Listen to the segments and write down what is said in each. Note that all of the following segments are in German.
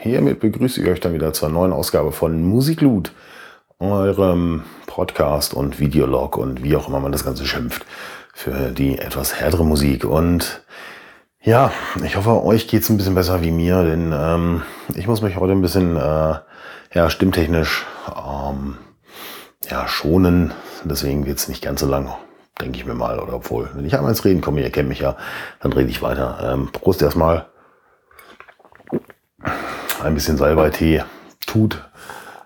hiermit begrüße ich euch dann wieder zur neuen Ausgabe von Musikloot, eurem Podcast und Videolog und wie auch immer man das Ganze schimpft, für die etwas härtere Musik. Und ja, ich hoffe, euch geht's ein bisschen besser wie mir, denn ähm, ich muss mich heute ein bisschen äh, ja, stimmtechnisch ähm, ja, schonen. Deswegen wird's nicht ganz so lang, denke ich mir mal. Oder obwohl, wenn ich einmal ins Reden komme, ihr kennt mich ja, dann rede ich weiter. Ähm, Prost erstmal ein bisschen Salbeitee tut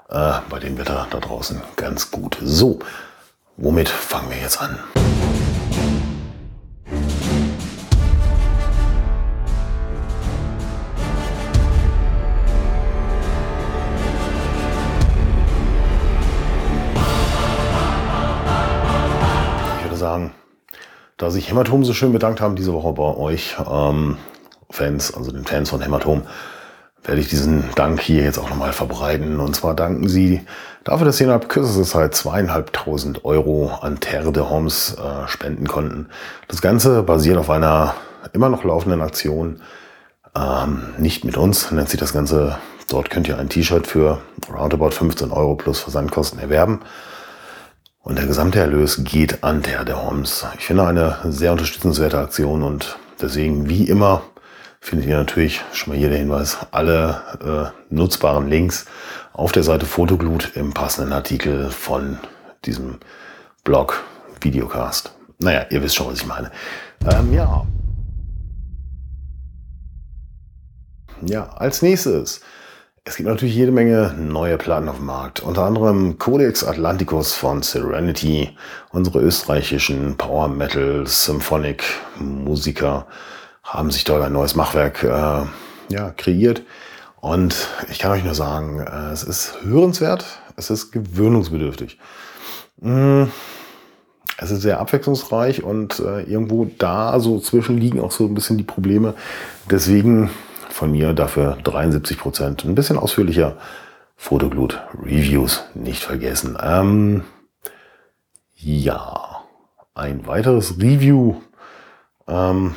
äh, bei dem Wetter da draußen ganz gut. So, womit fangen wir jetzt an? Ich würde sagen, da sich Hämatom so schön bedankt haben diese Woche bei euch ähm, Fans, also den Fans von Hämatom, werde ich diesen Dank hier jetzt auch nochmal verbreiten. Und zwar danken Sie dafür, dass Sie innerhalb kürzester Zeit zweieinhalbtausend Euro an Terre de Homs äh, spenden konnten. Das Ganze basiert auf einer immer noch laufenden Aktion. Ähm, nicht mit uns nennt sich das Ganze. Dort könnt ihr ein T-Shirt für roundabout 15 Euro plus Versandkosten erwerben. Und der gesamte Erlös geht an Terre de Homs. Ich finde eine sehr unterstützenswerte Aktion und deswegen wie immer findet ihr natürlich, schon mal hier der Hinweis, alle äh, nutzbaren Links auf der Seite Fotoglut im passenden Artikel von diesem Blog Videocast. Naja, ihr wisst schon, was ich meine. Ähm, ja. Ja, als nächstes. Es gibt natürlich jede Menge neue Platten auf dem Markt. Unter anderem Codex Atlanticus von Serenity, unsere österreichischen Power Metal Symphonic Musiker haben sich dort ein neues Machwerk äh, ja, kreiert. Und ich kann euch nur sagen, äh, es ist hörenswert, es ist gewöhnungsbedürftig. Mm, es ist sehr abwechslungsreich und äh, irgendwo da so zwischen liegen auch so ein bisschen die Probleme. Deswegen von mir dafür 73 Prozent. Ein bisschen ausführlicher. Fotoglut Reviews nicht vergessen. Ähm, ja, ein weiteres Review. Ähm,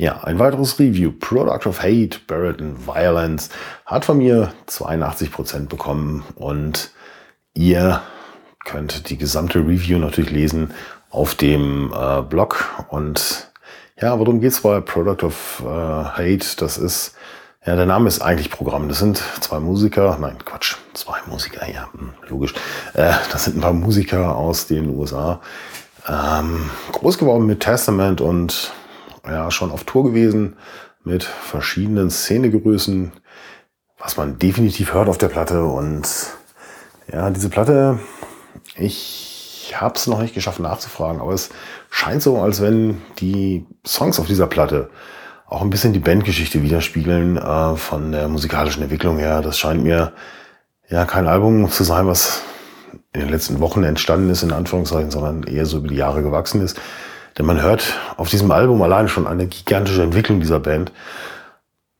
ja, ein weiteres Review. Product of Hate, Buried in Violence hat von mir 82% bekommen und ihr könnt die gesamte Review natürlich lesen auf dem äh, Blog. Und ja, worum geht's bei Product of äh, Hate? Das ist, ja, der Name ist eigentlich Programm. Das sind zwei Musiker, nein, Quatsch, zwei Musiker, ja, hm, logisch. Äh, das sind ein paar Musiker aus den USA. Ähm, groß geworden mit Testament und ja schon auf Tour gewesen mit verschiedenen Szenegrößen, was man definitiv hört auf der Platte. Und ja, diese Platte, ich habe es noch nicht geschafft nachzufragen, aber es scheint so, als wenn die Songs auf dieser Platte auch ein bisschen die Bandgeschichte widerspiegeln äh, von der musikalischen Entwicklung her. Das scheint mir ja kein Album zu sein, was in den letzten Wochen entstanden ist, in Anführungszeichen, sondern eher so über die Jahre gewachsen ist. Denn man hört auf diesem Album alleine schon eine gigantische Entwicklung dieser Band.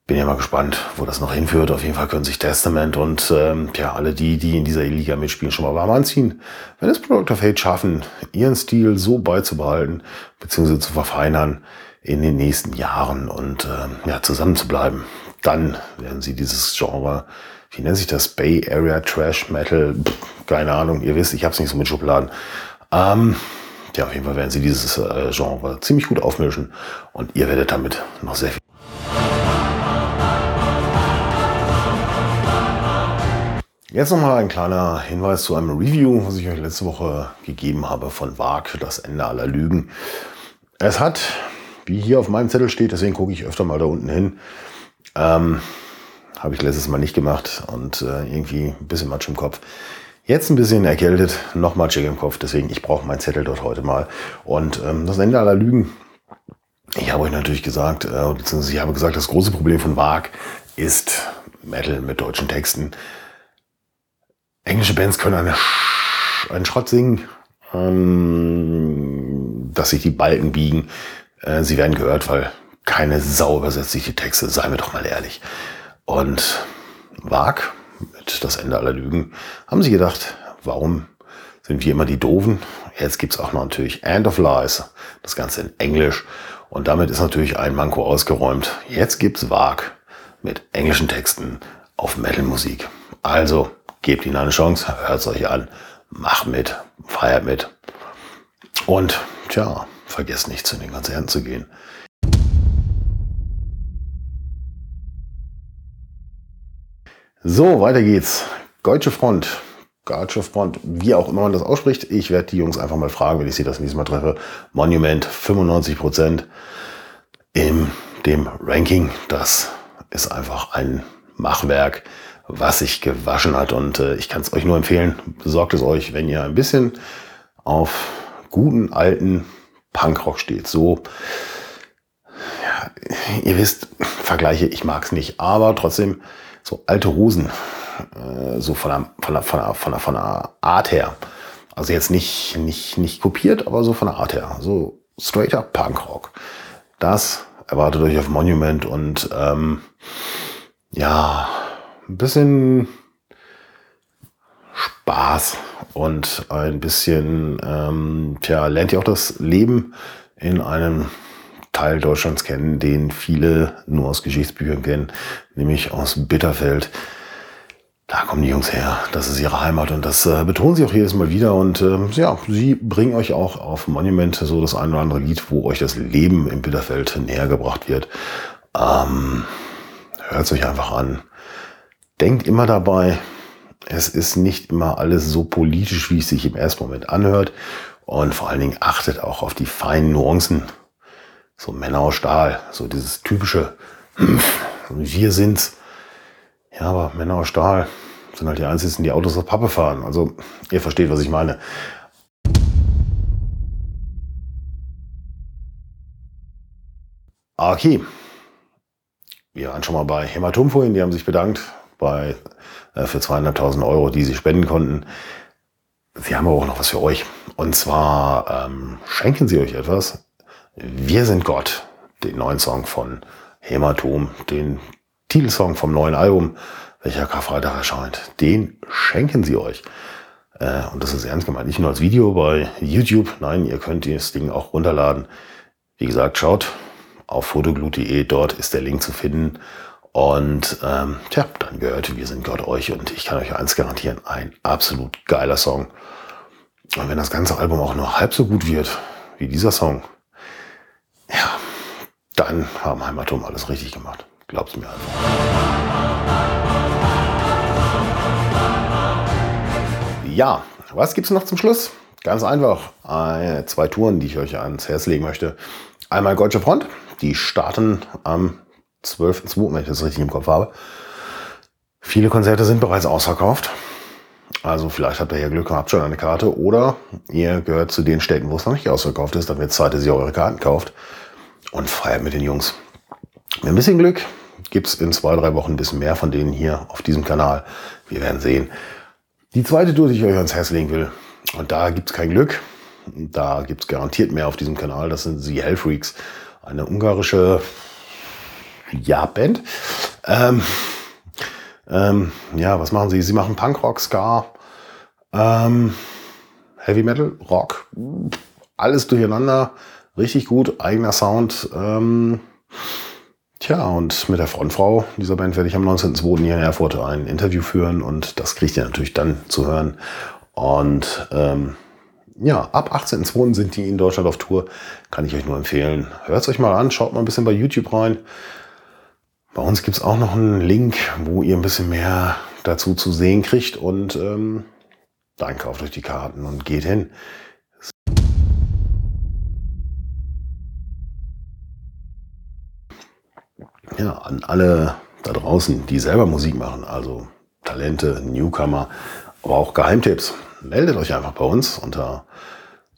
Bin ja mal gespannt, wo das noch hinführt. Auf jeden Fall können sich Testament und ähm, ja, alle die, die in dieser Liga mitspielen, schon mal warm anziehen. Wenn es Product of Hate schaffen, ihren Stil so beizubehalten, beziehungsweise zu verfeinern in den nächsten Jahren und ähm, ja, zusammen zu bleiben, dann werden sie dieses Genre, wie nennt sich das, Bay Area Trash Metal, Pff, keine Ahnung, ihr wisst, ich habe es nicht so mit Schubladen. Ähm, ja, auf jeden Fall werden sie dieses äh, Genre ziemlich gut aufmischen und ihr werdet damit noch sehr viel. Jetzt nochmal ein kleiner Hinweis zu einem Review, was ich euch letzte Woche gegeben habe von Wag, das Ende aller Lügen. Es hat, wie hier auf meinem Zettel steht, deswegen gucke ich öfter mal da unten hin, ähm, habe ich letztes Mal nicht gemacht und äh, irgendwie ein bisschen Matsch im Kopf. Jetzt ein bisschen erkältet, noch matschig im Kopf, deswegen ich brauche meinen Zettel dort heute mal. Und ähm, das Ende aller Lügen. Ich habe euch natürlich gesagt, äh, beziehungsweise ich habe gesagt, das große Problem von VAG ist Metal mit deutschen Texten. Englische Bands können eine Sch einen Schrott singen, ähm, dass sich die Balken biegen. Äh, sie werden gehört, weil keine Sau übersetzt sich die Texte, seien wir doch mal ehrlich. Und VAG mit Das Ende aller Lügen, haben sie gedacht, warum sind wir immer die Doofen? Jetzt gibt's auch noch natürlich End of Lies, das Ganze in Englisch. Und damit ist natürlich ein Manko ausgeräumt. Jetzt gibt's Wag. mit englischen Texten auf Metal-Musik. Also gebt ihnen eine Chance, hört es euch an, macht mit, feiert mit. Und tja, vergesst nicht zu den Konzerten zu gehen. So, weiter geht's. Deutsche Front. Deutsche Front, wie auch immer man das ausspricht. Ich werde die Jungs einfach mal fragen, wenn ich sie das nächste Mal treffe. Monument 95 Prozent in dem Ranking. Das ist einfach ein Machwerk, was sich gewaschen hat. Und äh, ich kann es euch nur empfehlen, besorgt es euch, wenn ihr ein bisschen auf guten alten Punkrock steht. So, ja, ihr wisst, Vergleiche, ich mag es nicht, aber trotzdem so alte Hosen, äh, so von der, von, der, von, der, von, der, von der Art her. Also jetzt nicht, nicht, nicht kopiert, aber so von der Art her. So straighter Punkrock. Das erwartet euch auf Monument und ähm, ja, ein bisschen Spaß und ein bisschen, ähm, tja, lernt ihr auch das Leben in einem Teil Deutschlands kennen, den viele nur aus Geschichtsbüchern kennen, nämlich aus Bitterfeld. Da kommen die Jungs her, das ist ihre Heimat und das äh, betonen sie auch jedes Mal wieder. Und äh, ja, sie bringen euch auch auf Monument so das ein oder andere Lied, wo euch das Leben im Bitterfeld näher gebracht wird. Ähm, Hört es euch einfach an. Denkt immer dabei, es ist nicht immer alles so politisch, wie es sich im ersten Moment anhört. Und vor allen Dingen achtet auch auf die feinen Nuancen so Männer aus Stahl, so dieses typische, wir sind's. Ja, aber Männer aus Stahl sind halt die einzigen, die Autos auf Pappe fahren. Also, ihr versteht, was ich meine. Okay. Wir waren schon mal bei Hämatomfolien, die haben sich bedankt bei, äh, für zweieinhalbtausend Euro, die sie spenden konnten. Sie haben aber auch noch was für euch. Und zwar ähm, schenken sie euch etwas. Wir sind Gott, den neuen Song von Hämatom, den Titelsong vom neuen Album, welcher Karfreitag erscheint. Den schenken sie euch. Äh, und das ist ernst gemeint. Nicht nur als Video bei YouTube. Nein, ihr könnt das Ding auch runterladen. Wie gesagt, schaut auf fotoglut.de. Dort ist der Link zu finden. Und ähm, tja, dann gehört Wir sind Gott euch. Und ich kann euch eins garantieren, ein absolut geiler Song. Und wenn das ganze Album auch nur halb so gut wird wie dieser Song, ja, dann haben Heimatum alles richtig gemacht. Glaub's mir einfach. Ja, was gibt's noch zum Schluss? Ganz einfach. Eine, zwei Touren, die ich euch ans Herz legen möchte. Einmal Deutsche Front. Die starten am 12.2., wenn ich das richtig im Kopf habe. Viele Konzerte sind bereits ausverkauft. Also vielleicht habt ihr ja Glück und habt schon eine Karte oder ihr gehört zu den Städten, wo es noch nicht ausverkauft ist, damit Zeit, dass ihr eure Karten kauft und feiert mit den Jungs. Mit ein bisschen Glück gibt es in zwei, drei Wochen ein bisschen mehr von denen hier auf diesem Kanal. Wir werden sehen. Die zweite Tour, die ich euch ans Herz legen will, und da gibt es kein Glück, da gibt es garantiert mehr auf diesem Kanal, das sind die Hellfreaks, eine ungarische Ja-Band. Ähm, ähm, ja, was machen sie? Sie machen Punkrock, Ska, ähm, Heavy Metal, Rock, alles durcheinander. Richtig gut, eigener Sound. Ähm, tja, und mit der Frontfrau dieser Band werde ich am 19.02. hier in Erfurt ein Interview führen und das kriegt ihr natürlich dann zu hören. Und ähm, ja, ab 18.02. sind die in Deutschland auf Tour. Kann ich euch nur empfehlen. Hört es euch mal an, schaut mal ein bisschen bei YouTube rein. Bei uns gibt es auch noch einen Link, wo ihr ein bisschen mehr dazu zu sehen kriegt. Und ähm, dann kauft euch die Karten und geht hin. Ja, an alle da draußen, die selber Musik machen, also Talente, Newcomer, aber auch Geheimtipps, meldet euch einfach bei uns unter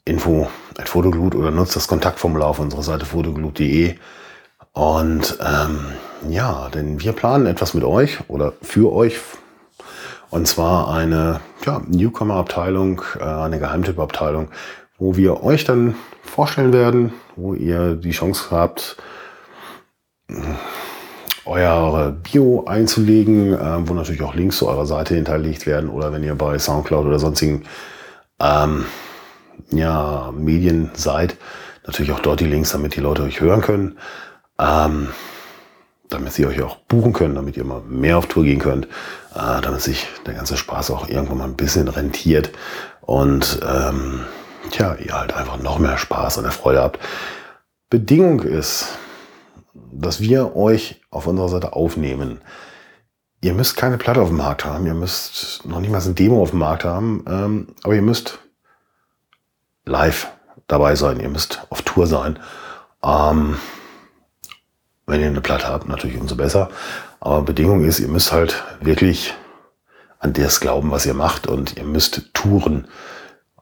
info oder nutzt das Kontaktformular auf unserer Seite fotoglut.de. Und ähm, ja, denn wir planen etwas mit euch oder für euch. Und zwar eine ja, Newcomer-Abteilung, äh, eine Geheimtipp-Abteilung, wo wir euch dann vorstellen werden, wo ihr die Chance habt, euer Bio einzulegen, äh, wo natürlich auch Links zu eurer Seite hinterlegt werden oder wenn ihr bei Soundcloud oder sonstigen ähm, ja, Medien seid, natürlich auch dort die Links, damit die Leute euch hören können. Ähm, damit sie euch auch buchen können, damit ihr mal mehr auf Tour gehen könnt, äh, damit sich der ganze Spaß auch irgendwann mal ein bisschen rentiert und ähm, tja, ihr halt einfach noch mehr Spaß und Freude habt. Bedingung ist, dass wir euch auf unserer Seite aufnehmen. Ihr müsst keine Platte auf dem Markt haben, ihr müsst noch nicht mal ein Demo auf dem Markt haben, ähm, aber ihr müsst live dabei sein, ihr müsst auf Tour sein. Ähm, wenn ihr eine Platte habt, natürlich umso besser. Aber Bedingung ist, ihr müsst halt wirklich an das glauben, was ihr macht und ihr müsst touren.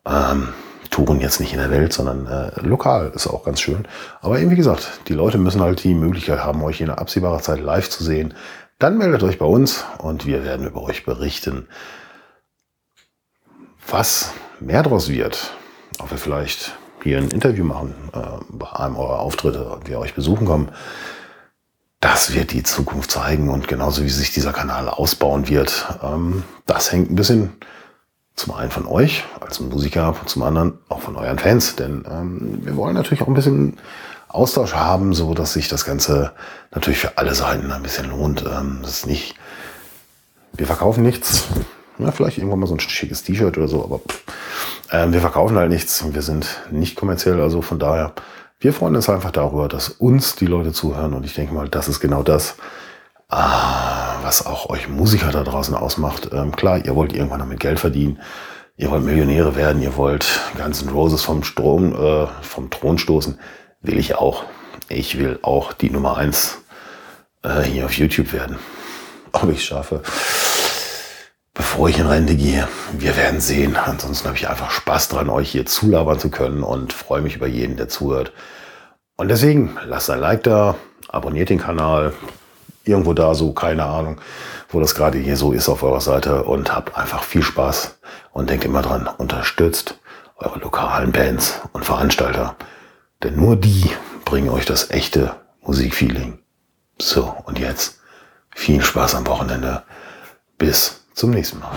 Ähm, touren jetzt nicht in der Welt, sondern äh, lokal ist auch ganz schön. Aber eben wie gesagt, die Leute müssen halt die Möglichkeit haben, euch in absehbarer Zeit live zu sehen. Dann meldet euch bei uns und wir werden über euch berichten. Was mehr daraus wird, ob wir vielleicht hier ein Interview machen äh, bei einem eurer Auftritte und wir euch besuchen kommen, das wird die Zukunft zeigen und genauso wie sich dieser Kanal ausbauen wird. Ähm, das hängt ein bisschen zum einen von euch als Musiker, zum anderen auch von euren Fans, denn ähm, wir wollen natürlich auch ein bisschen Austausch haben, so dass sich das Ganze natürlich für alle Seiten ein bisschen lohnt. Ähm, das ist nicht, wir verkaufen nichts. Ja, vielleicht irgendwann mal so ein schickes T-Shirt oder so, aber pff, äh, wir verkaufen halt nichts. Wir sind nicht kommerziell, also von daher wir freuen uns einfach darüber, dass uns die Leute zuhören und ich denke mal, das ist genau das, ah, was auch euch Musiker da draußen ausmacht. Ähm, klar, ihr wollt irgendwann damit Geld verdienen, ihr wollt Millionäre werden, ihr wollt ganzen Roses vom Strom, äh, vom Thron stoßen. Will ich auch. Ich will auch die Nummer eins äh, hier auf YouTube werden. Ob ich schaffe bevor ich in Rente gehe. Wir werden sehen. Ansonsten habe ich einfach Spaß dran, euch hier zulabern zu können und freue mich über jeden, der zuhört. Und deswegen lasst ein Like da, abonniert den Kanal, irgendwo da so, keine Ahnung, wo das gerade hier so ist auf eurer Seite und habt einfach viel Spaß und denkt immer dran, unterstützt eure lokalen Bands und Veranstalter, denn nur die bringen euch das echte Musikfeeling. So, und jetzt viel Spaß am Wochenende. Bis zum nächsten Mal.